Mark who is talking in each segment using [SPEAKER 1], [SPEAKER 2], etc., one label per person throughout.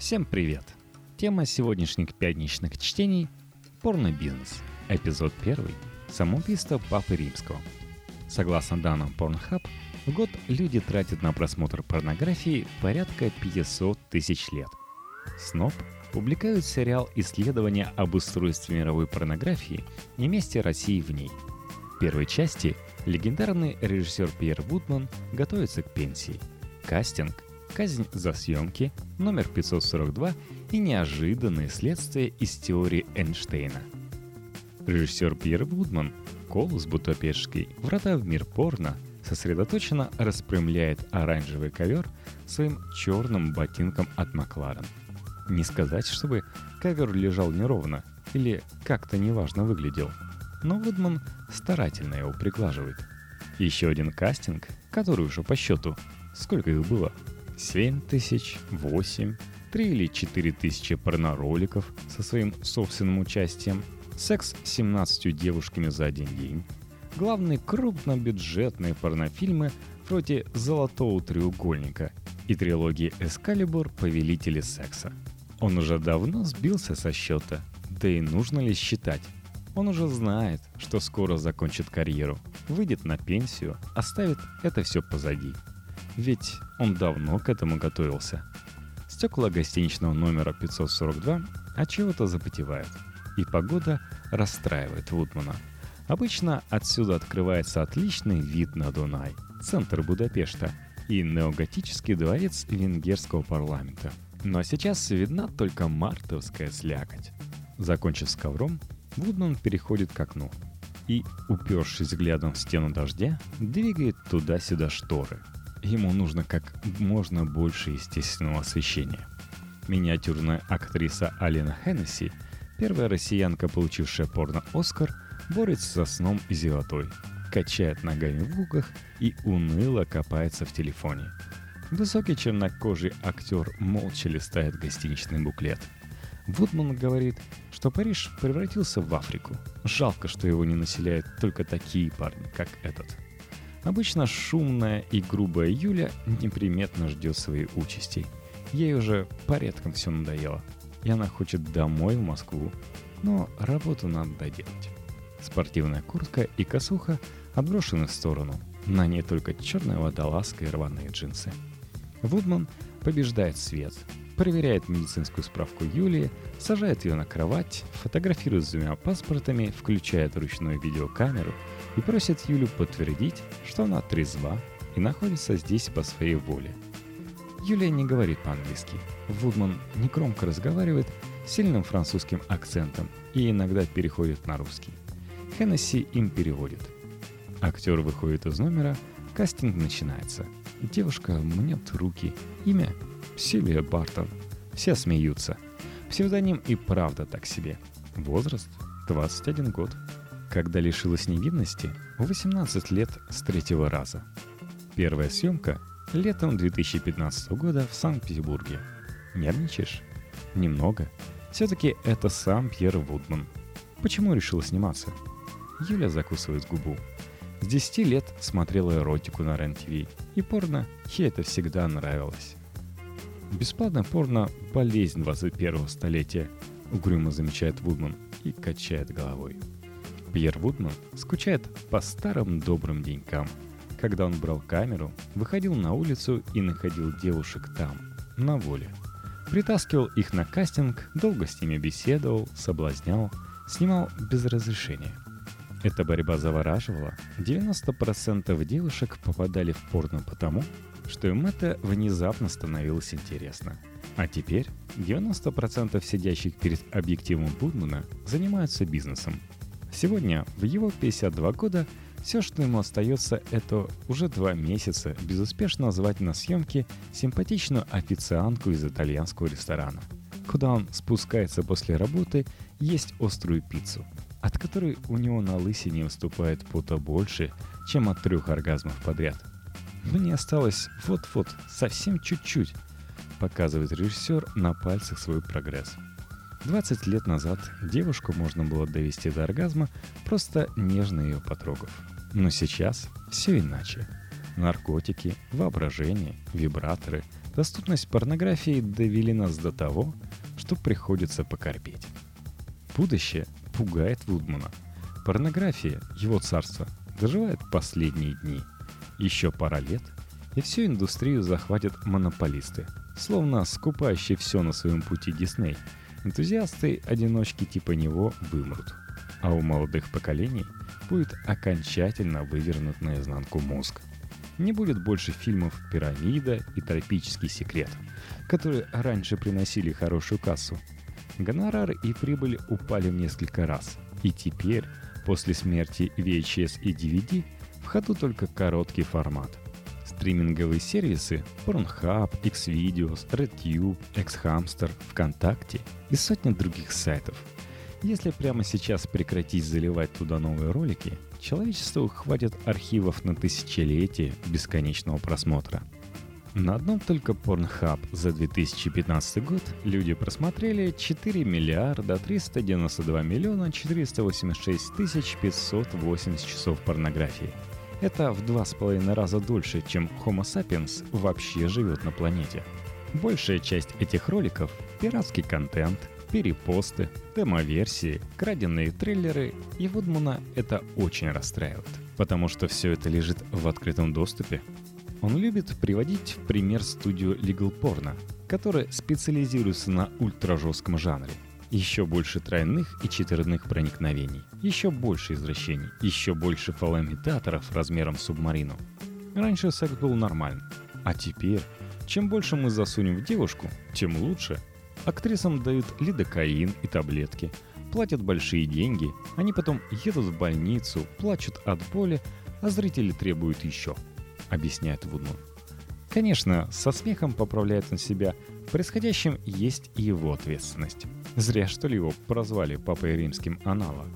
[SPEAKER 1] Всем привет! Тема сегодняшних пятничных чтений – порно-бизнес. Эпизод 1. Самоубийство Папы Римского. Согласно данным Pornhub, в год люди тратят на просмотр порнографии порядка 500 тысяч лет. СНОП публикует сериал «Исследование об устройстве мировой порнографии и месте России в ней». В первой части легендарный режиссер Пьер Вудман готовится к пенсии. Кастинг – казнь за съемки, номер 542 и неожиданные следствия из теории Эйнштейна. Режиссер Пьер Вудман, Колус Бутапешский, «Врата в мир порно» сосредоточенно распрямляет оранжевый ковер своим черным ботинком от Макларен. Не сказать, чтобы ковер лежал неровно или как-то неважно выглядел, но Вудман старательно его приглаживает. Еще один кастинг, который уже по счету. Сколько их было? 7 тысяч, 8, 3 или 4 тысячи порнороликов со своим собственным участием, секс с 17 девушками за один день, главные крупнобюджетные порнофильмы вроде «Золотого треугольника» и трилогии «Эскалибур. Повелители секса». Он уже давно сбился со счета, да и нужно ли считать. Он уже знает, что скоро закончит карьеру, выйдет на пенсию, оставит это все позади – ведь он давно к этому готовился. Стекла гостиничного номера 542 от чего-то запотевают, и погода расстраивает Вудмана. Обычно отсюда открывается отличный вид на Дунай, центр Будапешта и неоготический дворец венгерского парламента. Но сейчас видна только мартовская слякоть. Закончив с ковром, Вудман переходит к окну и, упершись взглядом в стену дождя, двигает туда-сюда шторы – Ему нужно как можно больше естественного освещения. Миниатюрная актриса Алина Хеннесси, первая россиянка, получившая порно-Оскар, борется со сном и золотой, качает ногами в лугах и уныло копается в телефоне. Высокий чернокожий актер молча листает гостиничный буклет. Вудман говорит, что Париж превратился в Африку. Жалко, что его не населяют только такие парни, как этот – Обычно шумная и грубая Юля неприметно ждет своей участи. Ей уже порядком все надоело. И она хочет домой в Москву. Но работу надо доделать. Спортивная куртка и косуха отброшены в сторону. На ней только черная водолазка и рваные джинсы. Вудман побеждает свет, проверяет медицинскую справку Юлии, сажает ее на кровать, фотографирует с двумя паспортами, включает ручную видеокамеру – и просит Юлю подтвердить, что она трезва и находится здесь по своей воле. Юлия не говорит по-английски. Вудман негромко разговаривает с сильным французским акцентом и иногда переходит на русский. Хеннесси им переводит. Актер выходит из номера, кастинг начинается. Девушка мнет руки. Имя – Силия Бартон. Все смеются. Псевдоним и правда так себе. Возраст – 21 год когда лишилась невинности в 18 лет с третьего раза. Первая съемка летом 2015 года в Санкт-Петербурге. Нервничаешь? Немного. Все-таки это сам Пьер Вудман. Почему решил сниматься? Юля закусывает губу. С 10 лет смотрела эротику на РЕН-ТВ, и порно ей это всегда нравилось. Бесплатное порно – болезнь 21 столетия, угрюмо замечает Вудман и качает головой. Пьер Вудман скучает по старым добрым денькам, когда он брал камеру, выходил на улицу и находил девушек там, на воле. Притаскивал их на кастинг, долго с ними беседовал, соблазнял, снимал без разрешения. Эта борьба завораживала. 90% девушек попадали в порно потому, что им это внезапно становилось интересно. А теперь 90% сидящих перед объективом Будмана занимаются бизнесом – Сегодня, в его 52 года, все, что ему остается, это уже два месяца безуспешно звать на съемки симпатичную официантку из итальянского ресторана, куда он спускается после работы есть острую пиццу, от которой у него на лысине выступает пота больше, чем от трех оргазмов подряд. Мне осталось вот-вот, совсем чуть-чуть, показывает режиссер на пальцах свой прогресс – 20 лет назад девушку можно было довести до оргазма, просто нежно ее потрогав. Но сейчас все иначе. Наркотики, воображение, вибраторы, Доступность порнографии довели нас до того, что приходится покорпеть. Будущее пугает Вудмана. Порнография, его царство, доживает последние дни. Еще пара лет, и всю индустрию захватят монополисты, словно скупающие все на своем пути Дисней. Энтузиасты-одиночки типа него вымрут. А у молодых поколений будет окончательно вывернут наизнанку мозг. Не будет больше фильмов «Пирамида» и «Тропический секрет», которые раньше приносили хорошую кассу. Гонорары и прибыль упали в несколько раз. И теперь, после смерти VHS и DVD, в ходу только короткий формат. Стриминговые сервисы Pornhub, Xvideos, RedTube, XHamster, ВКонтакте и сотни других сайтов. Если прямо сейчас прекратить заливать туда новые ролики – человечеству хватит архивов на тысячелетие бесконечного просмотра. На одном только Pornhub за 2015 год люди просмотрели 4 миллиарда 392 миллиона 486 тысяч 580 часов порнографии. Это в два с половиной раза дольше, чем Homo sapiens вообще живет на планете. Большая часть этих роликов – пиратский контент, перепосты, демо-версии, краденные трейлеры, и Вудмана это очень расстраивает, потому что все это лежит в открытом доступе. Он любит приводить в пример студию Legal Porno, которая специализируется на ультражестком жанре. Еще больше тройных и четверных проникновений, еще больше извращений, еще больше фалоимитаторов размером с субмарину. Раньше секс был нормальным, а теперь, чем больше мы засунем в девушку, тем лучше – Актрисам дают лидокаин и таблетки, платят большие деньги, они потом едут в больницу, плачут от боли, а зрители требуют еще, объясняет Вудман. Конечно, со смехом поправляет он себя, в происходящем есть его ответственность. Зря что ли его прозвали папой римским анала.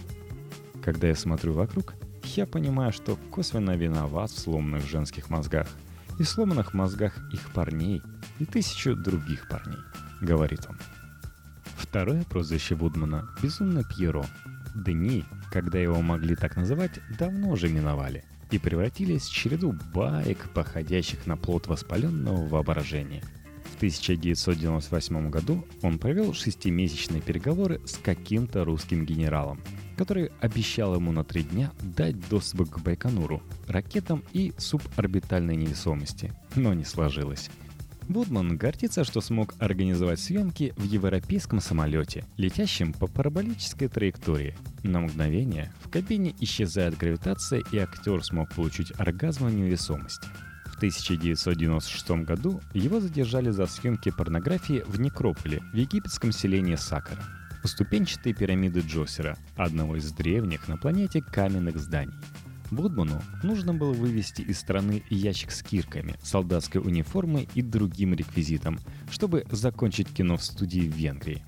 [SPEAKER 1] Когда я смотрю вокруг, я понимаю, что косвенно виноват в сломанных женских мозгах и сломанных мозгах их парней и тысячу других парней говорит он. Второе прозвище Вудмана – «Безумно Пьеро». Дни, когда его могли так называть, давно уже миновали и превратились в череду баек, походящих на плод воспаленного воображения. В 1998 году он провел шестимесячные переговоры с каким-то русским генералом, который обещал ему на три дня дать доступ к Байконуру, ракетам и суборбитальной невесомости, но не сложилось. Будман гордится, что смог организовать съемки в европейском самолете, летящем по параболической траектории. На мгновение в кабине исчезает гравитация, и актер смог получить оргазм невесомости. В 1996 году его задержали за съемки порнографии в Некрополе в египетском селении Сакара. У ступенчатой пирамиды Джосера, одного из древних на планете каменных зданий. Будману нужно было вывести из страны ящик с кирками, солдатской униформой и другим реквизитом, чтобы закончить кино в студии в Венгрии.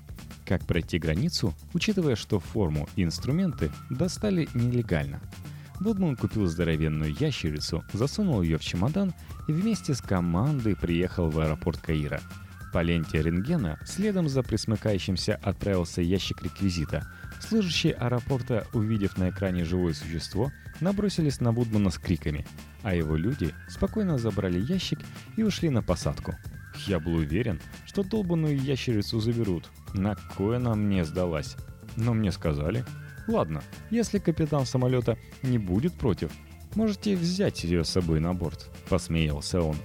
[SPEAKER 1] Как пройти границу, учитывая, что форму и инструменты достали нелегально? Будман купил здоровенную ящерицу, засунул ее в чемодан и вместе с командой приехал в аэропорт Каира. По ленте рентгена следом за присмыкающимся отправился ящик реквизита. Служащие аэропорта, увидев на экране живое существо, набросились на Вудмана с криками, а его люди спокойно забрали ящик и ушли на посадку. Я был уверен, что долбанную ящерицу заберут. На кое она мне сдалась? Но мне сказали, ладно, если капитан самолета не будет против, можете взять ее с собой на борт, посмеялся он.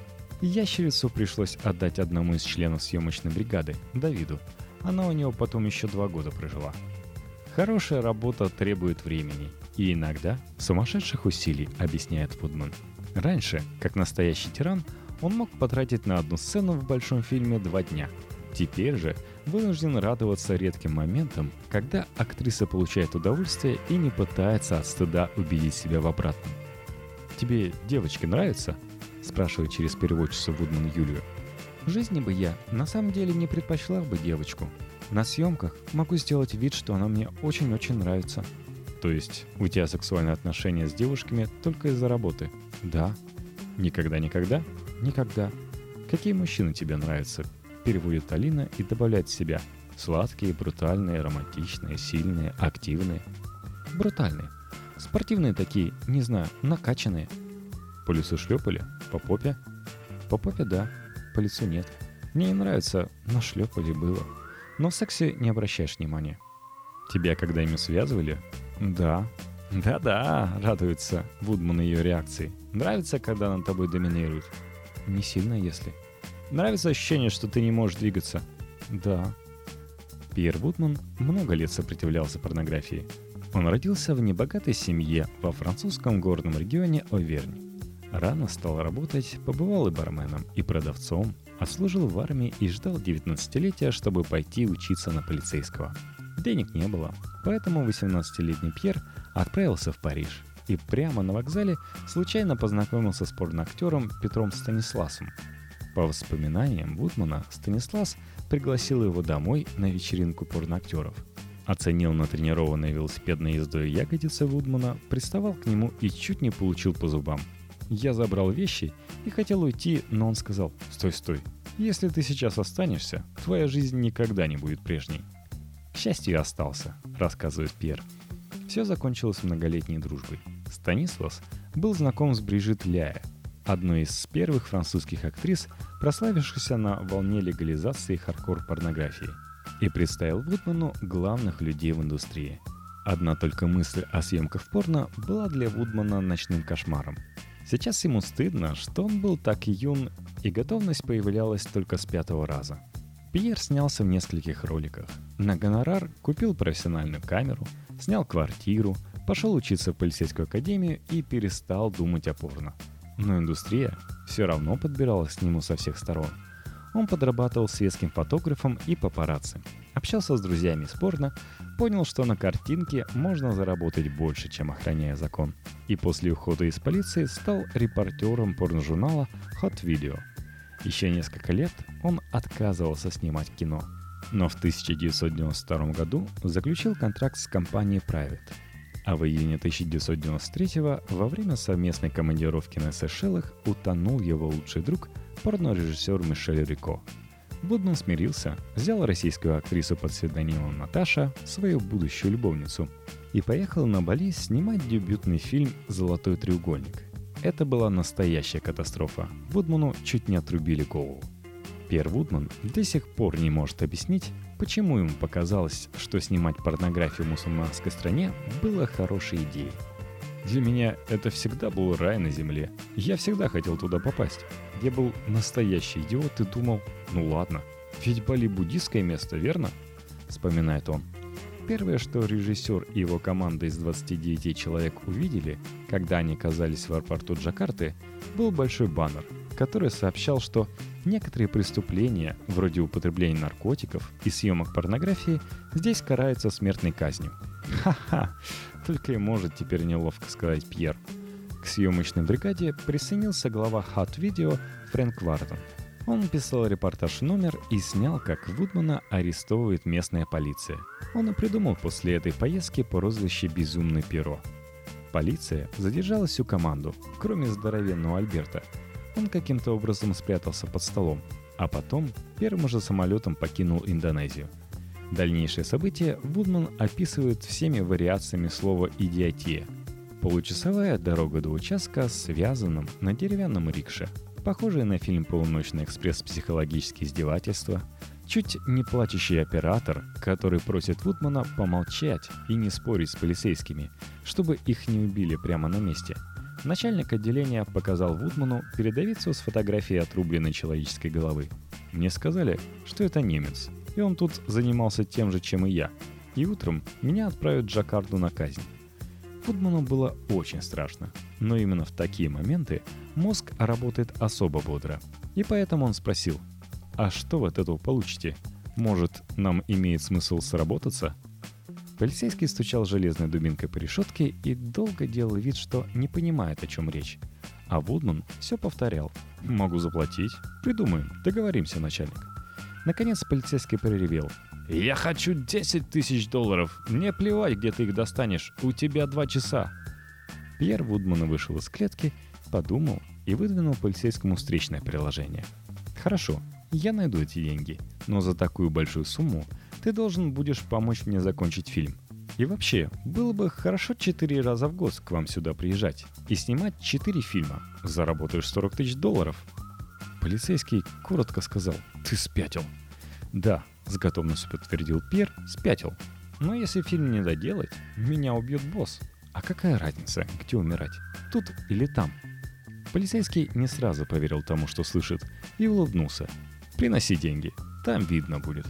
[SPEAKER 1] Ящерицу пришлось отдать одному из членов съемочной бригады, Давиду. Она у него потом еще два года прожила. Хорошая работа требует времени, и иногда сумасшедших усилий, объясняет Вудман. Раньше, как настоящий тиран, он мог потратить на одну сцену в большом фильме два дня. Теперь же вынужден радоваться редким моментам, когда актриса получает удовольствие и не пытается от стыда убедить себя в обратном. «Тебе девочки нравятся?» – спрашивает через переводчицу Вудман Юлию. «В жизни бы я на самом деле не предпочла бы девочку. На съемках могу сделать вид, что она мне очень-очень нравится», то есть у тебя сексуальные отношения с девушками только из-за работы? Да. Никогда-никогда? Никогда. Какие мужчины тебе нравятся? Переводит Алина и добавляет себя. Сладкие, брутальные, романтичные, сильные, активные. Брутальные. Спортивные такие, не знаю, накачанные. По лицу шлепали? По попе? По попе да, по лицу нет. Мне не нравится, но шлепали было. Но в сексе не обращаешь внимания. Тебя когда-нибудь связывали? Да. Да-да, радуется Вудман ее реакции. Нравится, когда над тобой доминирует? Не сильно, если. Нравится ощущение, что ты не можешь двигаться? Да. Пьер Вудман много лет сопротивлялся порнографии. Он родился в небогатой семье во французском горном регионе Овернь. Рано стал работать, побывал и барменом, и продавцом, отслужил в армии и ждал 19-летия, чтобы пойти учиться на полицейского. Денег не было, поэтому 18-летний Пьер отправился в Париж и прямо на вокзале случайно познакомился с порноактером Петром Станисласом. По воспоминаниям Вудмана, Станислас пригласил его домой на вечеринку порноактеров – Оценил натренированной велосипедной ездой ягодицы Вудмана, приставал к нему и чуть не получил по зубам. Я забрал вещи и хотел уйти, но он сказал «Стой, стой, если ты сейчас останешься, твоя жизнь никогда не будет прежней». К счастью, остался, рассказывает Пьер. Все закончилось многолетней дружбой. Станислас был знаком с Брижит Ляя, одной из первых французских актрис, прославившихся на волне легализации хардкор-порнографии – и представил Вудману главных людей в индустрии. Одна только мысль о съемках порно была для Вудмана ночным кошмаром. Сейчас ему стыдно, что он был так юн, и готовность появлялась только с пятого раза. Пьер снялся в нескольких роликах. На гонорар купил профессиональную камеру, снял квартиру, пошел учиться в полицейскую академию и перестал думать о порно. Но индустрия все равно подбиралась к нему со всех сторон – он подрабатывал светским фотографом и папарацци. Общался с друзьями спорно, понял, что на картинке можно заработать больше, чем охраняя закон. И после ухода из полиции стал репортером порножурнала Hot Video. Еще несколько лет он отказывался снимать кино. Но в 1992 году заключил контракт с компанией Private. А в июне 1993 во время совместной командировки на Сейшелах утонул его лучший друг – порно-режиссер Мишель Рико. Вудман смирился, взял российскую актрису под псевдонимом Наташа, свою будущую любовницу, и поехал на Бали снимать дебютный фильм «Золотой треугольник». Это была настоящая катастрофа. Вудману чуть не отрубили голову. Пьер Вудман до сих пор не может объяснить, почему ему показалось, что снимать порнографию в мусульманской стране было хорошей идеей. Для меня это всегда был рай на земле. Я всегда хотел туда попасть. Я был настоящий идиот и думал, ну ладно, ведь Бали буддийское место, верно? Вспоминает он. Первое, что режиссер и его команда из 29 человек увидели, когда они оказались в аэропорту Джакарты, был большой баннер, который сообщал, что некоторые преступления, вроде употребления наркотиков и съемок порнографии, здесь караются смертной казнью. Ха-ха, только и может теперь неловко сказать Пьер. К съемочной бригаде присоединился глава Hot Video Фрэнк Варден. Он написал репортаж номер и снял, как Вудмана арестовывает местная полиция. Он и придумал после этой поездки прозвище «Безумный перо». Полиция задержала всю команду, кроме здоровенного Альберта. Он каким-то образом спрятался под столом, а потом первым же самолетом покинул Индонезию. Дальнейшие события Вудман описывает всеми вариациями слова «идиотия», Получасовая дорога до участка с на деревянном рикше. Похожая на фильм «Полуночный экспресс. Психологические издевательства», чуть не плачущий оператор, который просит Вудмана помолчать и не спорить с полицейскими, чтобы их не убили прямо на месте. Начальник отделения показал Вудману передовицу с фотографией отрубленной человеческой головы. Мне сказали, что это немец, и он тут занимался тем же, чем и я. И утром меня отправят в Джакарду на казнь. Фудману было очень страшно, но именно в такие моменты мозг работает особо бодро. И поэтому он спросил, «А что вы от этого получите? Может, нам имеет смысл сработаться?» Полицейский стучал железной дубинкой по решетке и долго делал вид, что не понимает, о чем речь. А Вудман все повторял. «Могу заплатить. Придумаем. Договоримся, начальник». Наконец полицейский проревел. «Я хочу 10 тысяч долларов. Мне плевать, где ты их достанешь. У тебя два часа». Пьер Вудман вышел из клетки, подумал и выдвинул полицейскому встречное приложение. «Хорошо, я найду эти деньги, но за такую большую сумму ты должен будешь помочь мне закончить фильм. И вообще, было бы хорошо четыре раза в год к вам сюда приезжать и снимать четыре фильма. Заработаешь 40 тысяч долларов». Полицейский коротко сказал – Ты спятил. Да, с готовностью подтвердил Пьер, спятил. Но если фильм не доделать, меня убьет босс. А какая разница, где умирать? Тут или там? Полицейский не сразу поверил тому, что слышит, и улыбнулся. «Приноси деньги, там видно будет».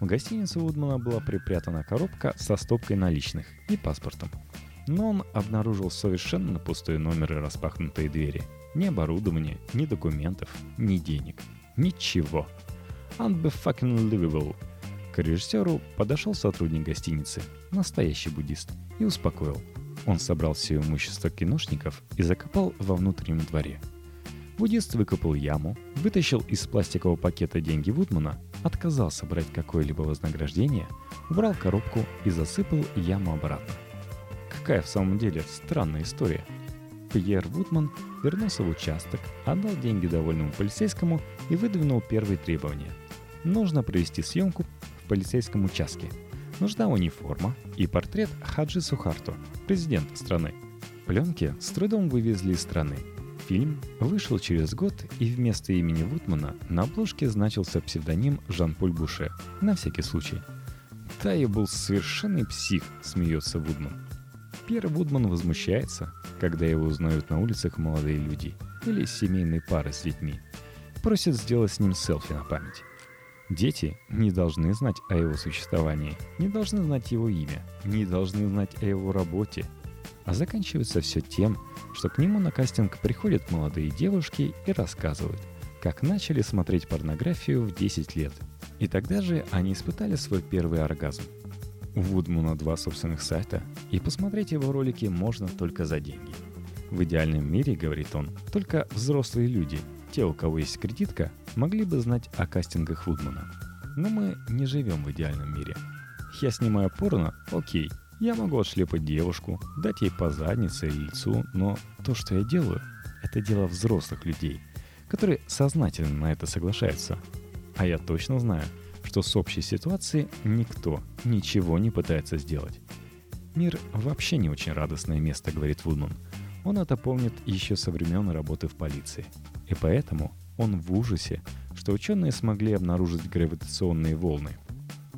[SPEAKER 1] В гостинице Вудмана была припрятана коробка со стопкой наличных и паспортом. Но он обнаружил совершенно пустой номер и распахнутые двери. Ни оборудования, ни документов, ни денег. Ничего. Unbelievable. К режиссеру подошел сотрудник гостиницы, настоящий буддист, и успокоил. Он собрал все имущество киношников и закопал во внутреннем дворе. Буддист выкопал яму, вытащил из пластикового пакета деньги Вудмана, отказался брать какое-либо вознаграждение, убрал коробку и засыпал яму обратно. Какая в самом деле странная история. Пьер Вудман вернулся в участок, отдал деньги довольному полицейскому и выдвинул первые требования. Нужно провести съемку в полицейском участке. Нужна униформа и портрет Хаджи Сухарто, президента страны. Пленки с трудом вывезли из страны. Фильм вышел через год, и вместо имени Вудмана на обложке значился псевдоним Жан-Поль Буше, на всякий случай. «Да я был совершенный псих», — смеется Вудман. Пьер Вудман возмущается, когда его узнают на улицах молодые люди или семейные пары с детьми. Просит сделать с ним селфи на память. Дети не должны знать о его существовании, не должны знать его имя, не должны знать о его работе. А заканчивается все тем, что к нему на кастинг приходят молодые девушки и рассказывают, как начали смотреть порнографию в 10 лет. И тогда же они испытали свой первый оргазм. У Вудмана два собственных сайта, и посмотреть его ролики можно только за деньги. В идеальном мире, говорит он, только взрослые люди – те, у кого есть кредитка, могли бы знать о кастингах Вудмана. Но мы не живем в идеальном мире. Я снимаю порно, окей, я могу отшлепать девушку, дать ей по заднице или лицу, но то, что я делаю, это дело взрослых людей, которые сознательно на это соглашаются. А я точно знаю, что с общей ситуацией никто ничего не пытается сделать. Мир вообще не очень радостное место, говорит Вудман. Он это помнит еще со времен работы в полиции. И поэтому он в ужасе, что ученые смогли обнаружить гравитационные волны.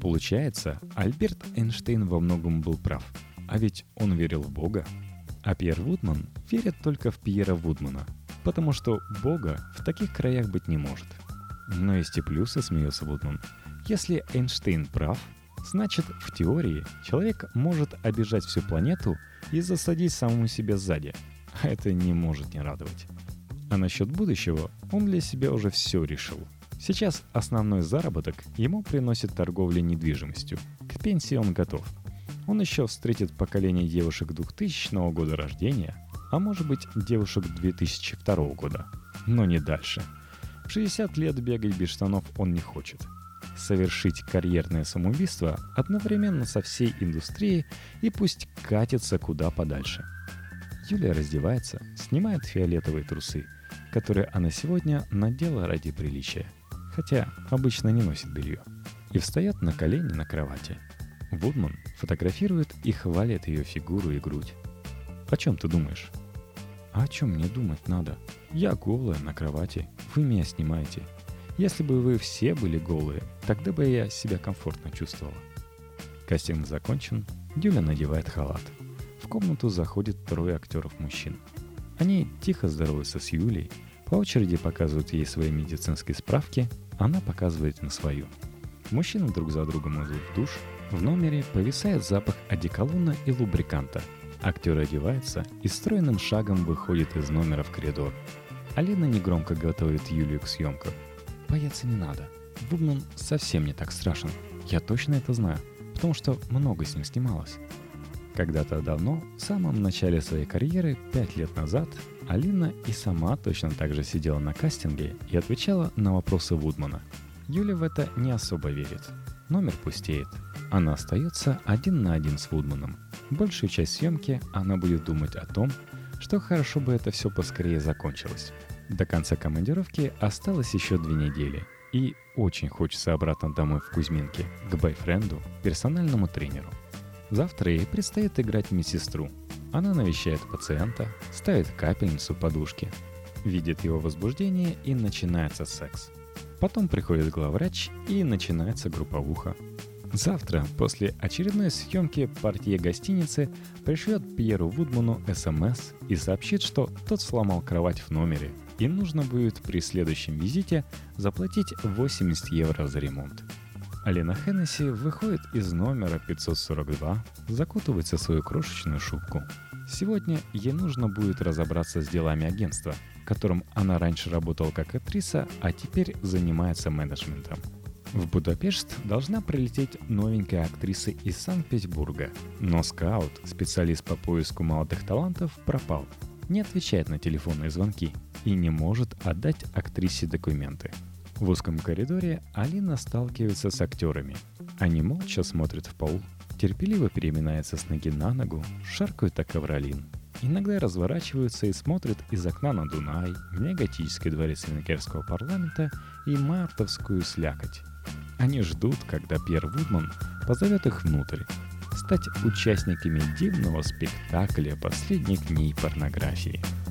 [SPEAKER 1] Получается, Альберт Эйнштейн во многом был прав. А ведь он верил в Бога. А Пьер Вудман верит только в Пьера Вудмана, потому что Бога в таких краях быть не может. Но есть и плюсы, смеется Вудман. Если Эйнштейн прав, значит, в теории человек может обижать всю планету и засадить самому себя сзади. А это не может не радовать. А насчет будущего он для себя уже все решил. Сейчас основной заработок ему приносит торговля недвижимостью. К пенсии он готов. Он еще встретит поколение девушек 2000 года рождения, а может быть девушек 2002 года. Но не дальше. В 60 лет бегать без штанов он не хочет. Совершить карьерное самоубийство одновременно со всей индустрией и пусть катится куда подальше. Юлия раздевается, снимает фиолетовые трусы – которые она сегодня надела ради приличия, хотя обычно не носит белье, и встает на колени на кровати. Вудман фотографирует и хвалит ее фигуру и грудь. «О чем ты думаешь?» «А о чем мне думать надо? Я голая на кровати, вы меня снимаете. Если бы вы все были голые, тогда бы я себя комфортно чувствовала». Кастинг закончен, Дюля надевает халат. В комнату заходит трое актеров мужчин – они тихо здороваются с Юлей, по очереди показывают ей свои медицинские справки, она показывает на свою. Мужчины друг за другом идут в душ, в номере повисает запах одеколона и лубриканта. Актер одевается и стройным шагом выходит из номера в коридор. Алина негромко готовит Юлию к съемкам. Бояться не надо. Вудман совсем не так страшен. Я точно это знаю, потому что много с ним снималась. Когда-то давно, в самом начале своей карьеры, пять лет назад, Алина и сама точно так же сидела на кастинге и отвечала на вопросы Вудмана. Юля в это не особо верит. Номер пустеет. Она остается один на один с Вудманом. Большую часть съемки она будет думать о том, что хорошо бы это все поскорее закончилось. До конца командировки осталось еще две недели. И очень хочется обратно домой в Кузьминке, к бойфренду, персональному тренеру – Завтра ей предстоит играть медсестру. Она навещает пациента, ставит капельницу подушки, видит его возбуждение и начинается секс. Потом приходит главврач и начинается групповуха. Завтра, после очередной съемки, партия гостиницы пришлет Пьеру Вудману СМС и сообщит, что тот сломал кровать в номере, и нужно будет при следующем визите заплатить 80 евро за ремонт. Алина Хеннесси выходит из номера 542, закутывается в свою крошечную шубку. Сегодня ей нужно будет разобраться с делами агентства, в котором она раньше работала как актриса, а теперь занимается менеджментом. В Будапешт должна прилететь новенькая актриса из Санкт-Петербурга, но скаут, специалист по поиску молодых талантов, пропал, не отвечает на телефонные звонки и не может отдать актрисе документы. В узком коридоре Алина сталкивается с актерами. Они молча смотрят в пол, терпеливо переминаются с ноги на ногу, шаркают так ковролин. Иногда разворачиваются и смотрят из окна на Дунай, неоготический дворец Венгерского парламента и мартовскую слякоть. Они ждут, когда Пьер Вудман позовет их внутрь, стать участниками дивного спектакля последних дней порнографии –